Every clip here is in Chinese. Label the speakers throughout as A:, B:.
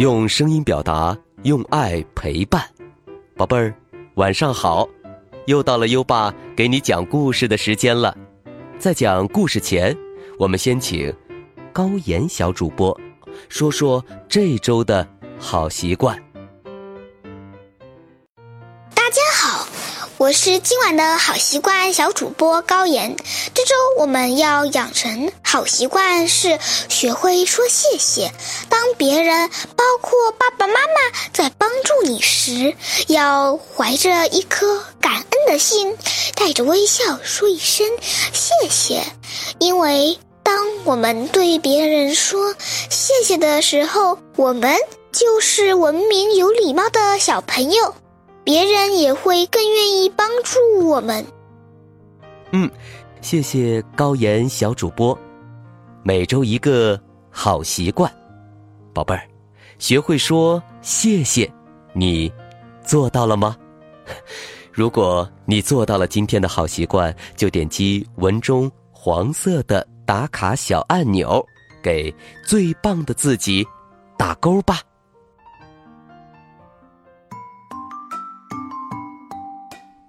A: 用声音表达，用爱陪伴，宝贝儿，晚上好！又到了优爸给你讲故事的时间了。在讲故事前，我们先请高岩小主播说说这周的好习惯。
B: 我是今晚的好习惯小主播高岩。这周我们要养成好习惯是学会说谢谢。当别人，包括爸爸妈妈，在帮助你时，要怀着一颗感恩的心，带着微笑说一声谢谢。因为当我们对别人说谢谢的时候，我们就是文明有礼貌的小朋友。别人也会更愿意帮助我们。
A: 嗯，谢谢高岩小主播。每周一个好习惯，宝贝儿，学会说谢谢，你做到了吗？如果你做到了今天的好习惯，就点击文中黄色的打卡小按钮，给最棒的自己打勾吧。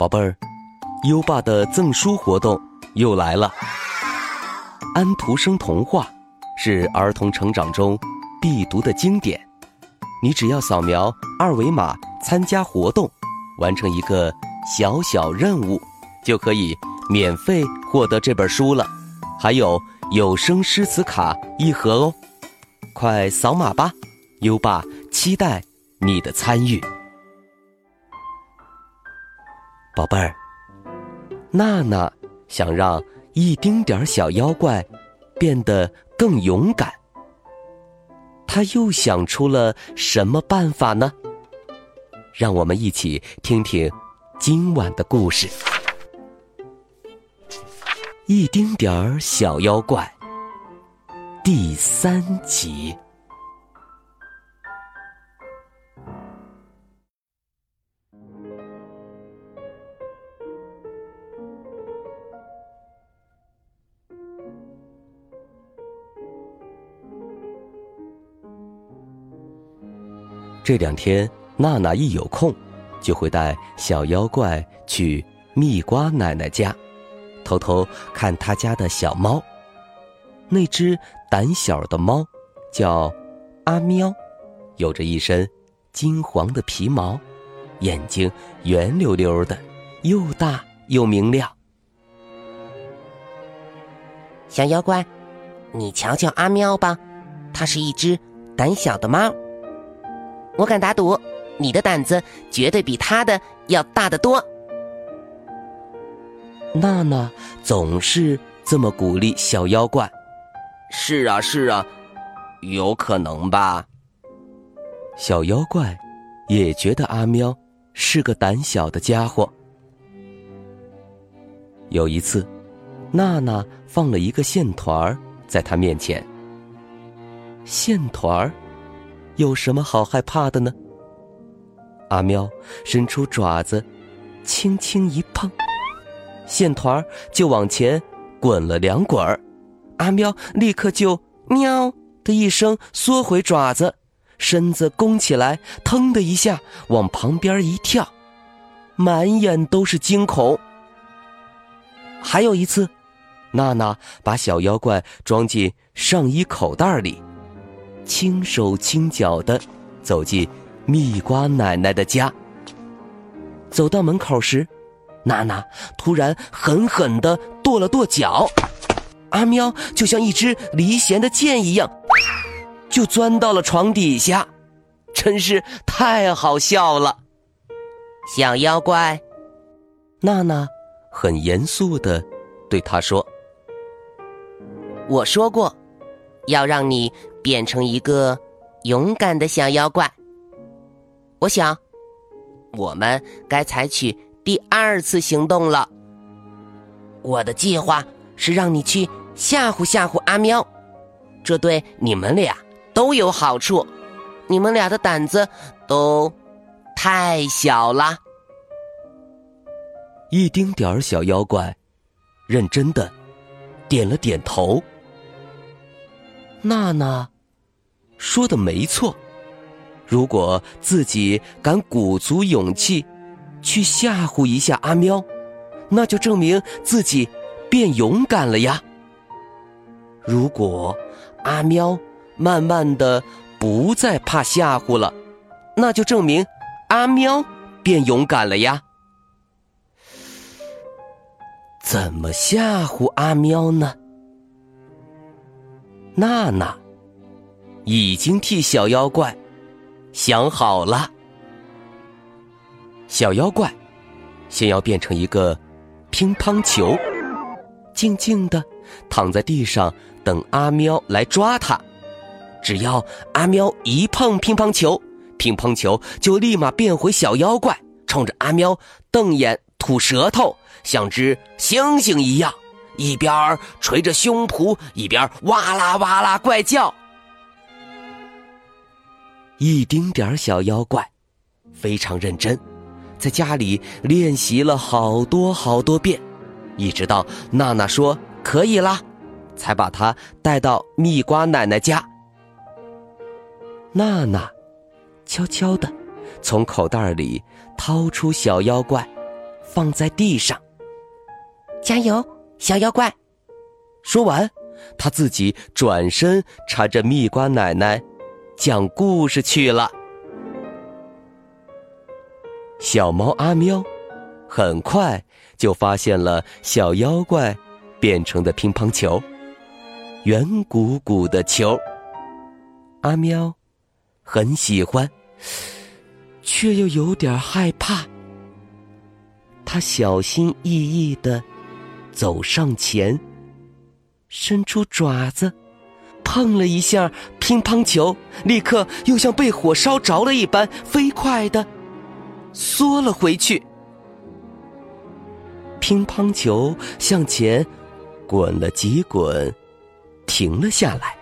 A: 宝贝儿，优爸的赠书活动又来了。安徒生童话是儿童成长中必读的经典，你只要扫描二维码参加活动，完成一个小小任务，就可以免费获得这本书了，还有有声诗词卡一盒哦！快扫码吧，优爸期待你的参与。宝贝儿，娜娜想让一丁点儿小妖怪变得更勇敢，她又想出了什么办法呢？让我们一起听听今晚的故事。一丁点儿小妖怪第三集。这两天，娜娜一有空，就会带小妖怪去蜜瓜奶奶家，偷偷看她家的小猫。那只胆小的猫叫阿喵，有着一身金黄的皮毛，眼睛圆溜溜的，又大又明亮。
C: 小妖怪，你瞧瞧阿喵吧，它是一只胆小的猫。我敢打赌，你的胆子绝对比他的要大得多。
A: 娜娜总是这么鼓励小妖怪。
C: 是啊，是啊，有可能吧。
A: 小妖怪也觉得阿喵是个胆小的家伙。有一次，娜娜放了一个线团儿在他面前。线团儿。有什么好害怕的呢？阿喵伸出爪子，轻轻一碰，线团就往前滚了两滚儿。阿喵立刻就喵的一声缩回爪子，身子弓起来，腾的一下往旁边一跳，满眼都是惊恐。还有一次，娜娜把小妖怪装进上衣口袋里。轻手轻脚的走进蜜瓜奶奶的家。走到门口时，娜娜突然狠狠的跺了跺脚，阿喵就像一支离弦的箭一样，就钻到了床底下，真是太好笑了。
C: 小妖怪，
A: 娜娜很严肃的对他说：“
C: 我说过，要让你。”变成一个勇敢的小妖怪。我想，我们该采取第二次行动了。我的计划是让你去吓唬吓唬阿喵，这对你们俩都有好处。你们俩的胆子都太小了。
A: 一丁点儿小妖怪，认真的点了点头。娜娜说的没错，如果自己敢鼓足勇气去吓唬一下阿喵，那就证明自己变勇敢了呀。如果阿喵慢慢的不再怕吓唬了，那就证明阿喵变勇敢了呀。怎么吓唬阿喵呢？娜娜已经替小妖怪想好了。小妖怪先要变成一个乒乓球，静静的躺在地上等阿喵来抓它。只要阿喵一碰乒乓球，乒乓球就立马变回小妖怪，冲着阿喵瞪眼、吐舌头，像只猩猩一样。一边捶着胸脯，一边哇啦哇啦怪叫。一丁点儿小妖怪非常认真，在家里练习了好多好多遍，一直到娜娜说可以啦，才把他带到蜜瓜奶奶家。娜娜悄悄的从口袋里掏出小妖怪，放在地上，
C: 加油！小妖怪，
A: 说完，他自己转身缠着蜜瓜奶奶讲故事去了。小猫阿喵很快就发现了小妖怪变成的乒乓球，圆鼓鼓的球。阿喵很喜欢，却又有点害怕。他小心翼翼的。走上前，伸出爪子，碰了一下乒乓球，立刻又像被火烧着了一般，飞快的缩了回去。乒乓球向前滚了几滚，停了下来。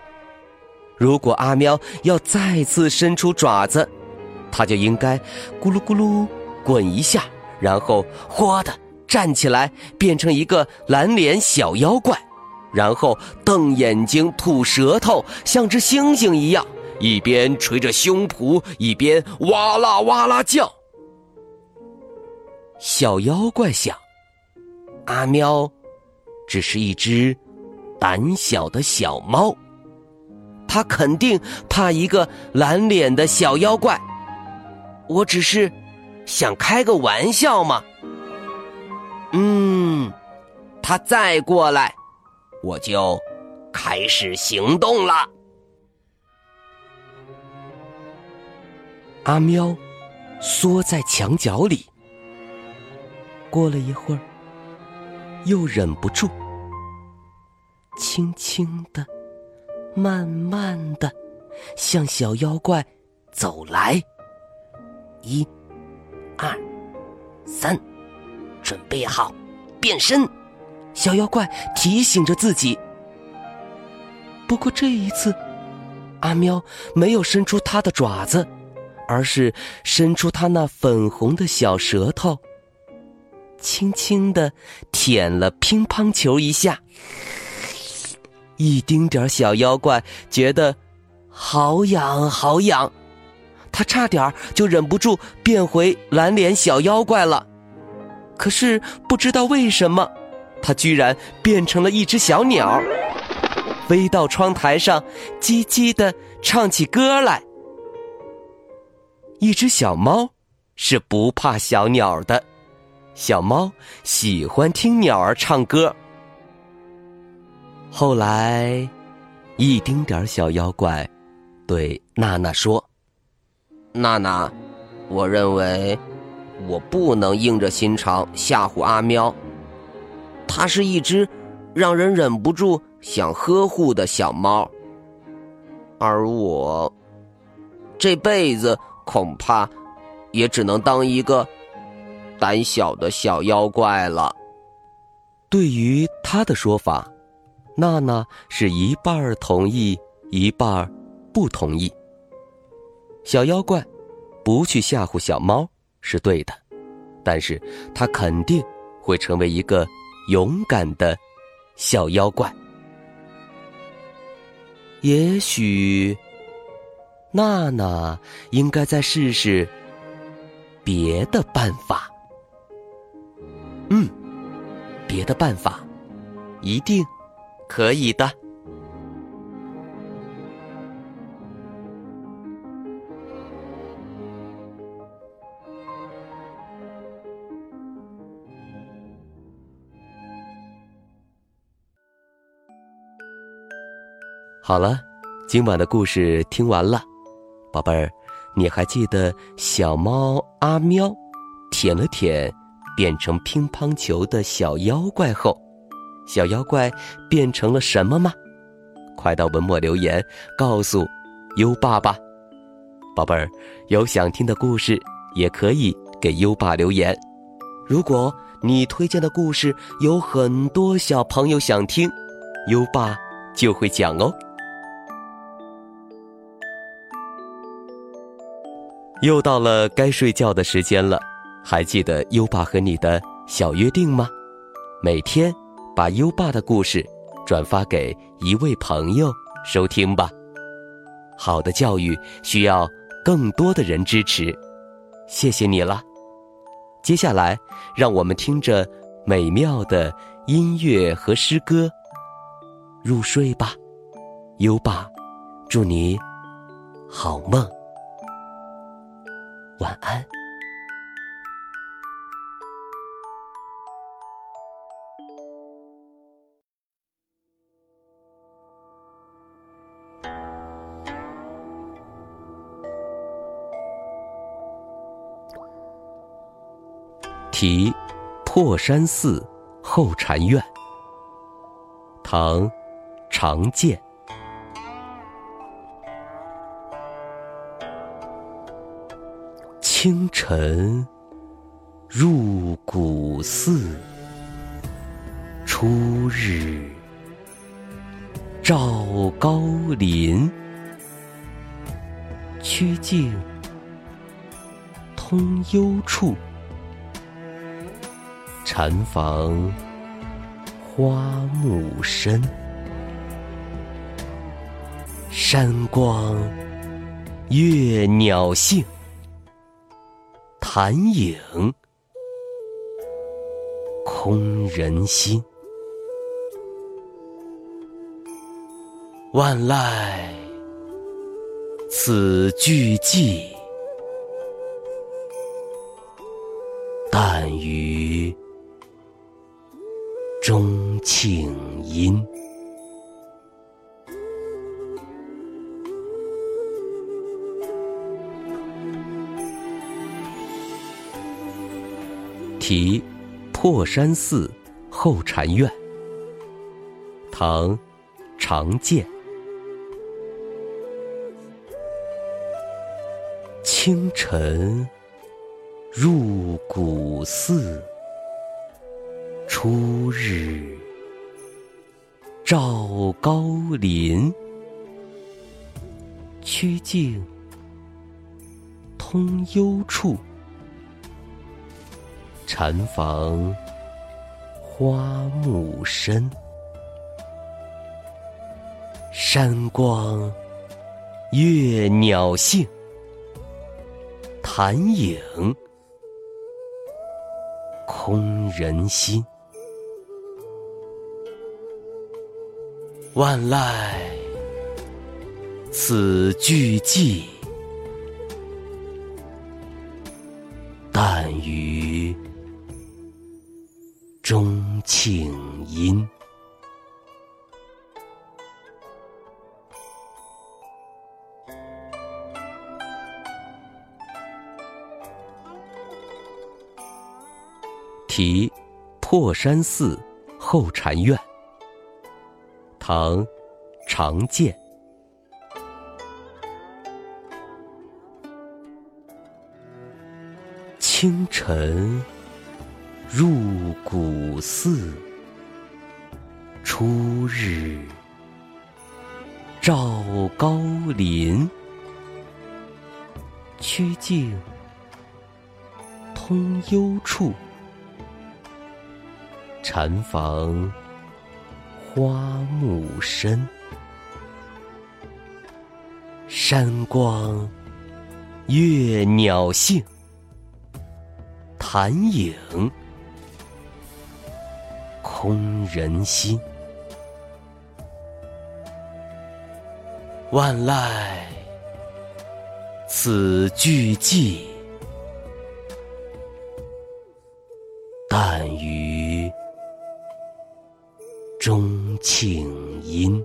A: 如果阿喵要再次伸出爪子，它就应该咕噜咕噜滚一下，然后哗的。站起来，变成一个蓝脸小妖怪，然后瞪眼睛、吐舌头，像只猩猩一样，一边捶着胸脯，一边哇啦哇啦叫。小妖怪想：阿喵只是一只胆小的小猫，它肯定怕一个蓝脸的小妖怪。我只是想开个玩笑嘛。嗯，他再过来，我就开始行动了。阿喵缩在墙角里，过了一会儿，又忍不住，轻轻的、慢慢的向小妖怪走来。一、二、三。准备好，变身！小妖怪提醒着自己。不过这一次，阿喵没有伸出它的爪子，而是伸出它那粉红的小舌头，轻轻的舔了乒乓球一下。一丁点小妖怪觉得好痒好痒，他差点就忍不住变回蓝脸小妖怪了。可是不知道为什么，它居然变成了一只小鸟，飞到窗台上，叽叽的唱起歌来。一只小猫是不怕小鸟的，小猫喜欢听鸟儿唱歌。后来，一丁点儿小妖怪对娜娜说：“娜娜，我认为。”我不能硬着心肠吓唬阿喵，它是一只让人忍不住想呵护的小猫，而我这辈子恐怕也只能当一个胆小的小妖怪了。对于他的说法，娜娜是一半儿同意，一半儿不同意。小妖怪不去吓唬小猫。是对的，但是他肯定会成为一个勇敢的小妖怪。也许娜娜应该再试试别的办法。嗯，别的办法一定可以的。好了，今晚的故事听完了，宝贝儿，你还记得小猫阿喵舔了舔变成乒乓球的小妖怪后，小妖怪变成了什么吗？快到文末留言告诉优爸吧。宝贝儿，有想听的故事也可以给优爸留言。如果你推荐的故事有很多小朋友想听，优爸就会讲哦。又到了该睡觉的时间了，还记得优爸和你的小约定吗？每天把优爸的故事转发给一位朋友收听吧。好的教育需要更多的人支持，谢谢你了。接下来，让我们听着美妙的音乐和诗歌入睡吧。优爸，祝你好梦。晚安。题：破山寺后禅院。唐，常建。清晨入古寺，初日照高林。曲径通幽处，禅房花木深。山光悦鸟性。潭影空人心，万籁此俱寂，但余钟磬音。题：破山寺后禅院。唐，常建。清晨入古寺，初日照高林。曲径通幽处。禅房花木深，山光悦鸟性，潭影空人心。万籁此俱寂，钟磬音。题：破山寺后禅院。唐，常建。清晨。入古寺，初日照高林。曲径通幽处，禅房花木深。山光悦鸟性，潭影空人心。万籁此俱寂，但余钟磬音。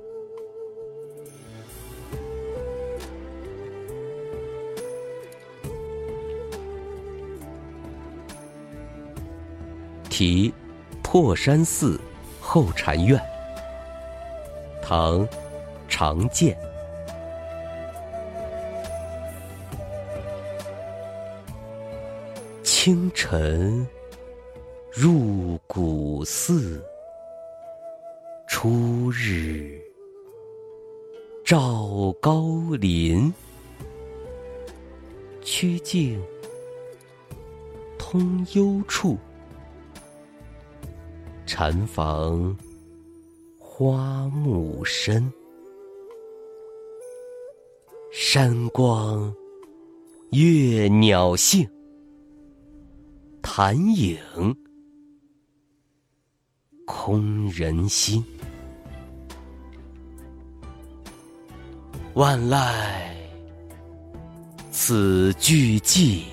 A: 题破山寺后禅院，唐常建。清晨入古寺，初日照高林，曲径通幽处。禅房花木深，山光悦鸟性，潭影空人心。万籁此俱寂，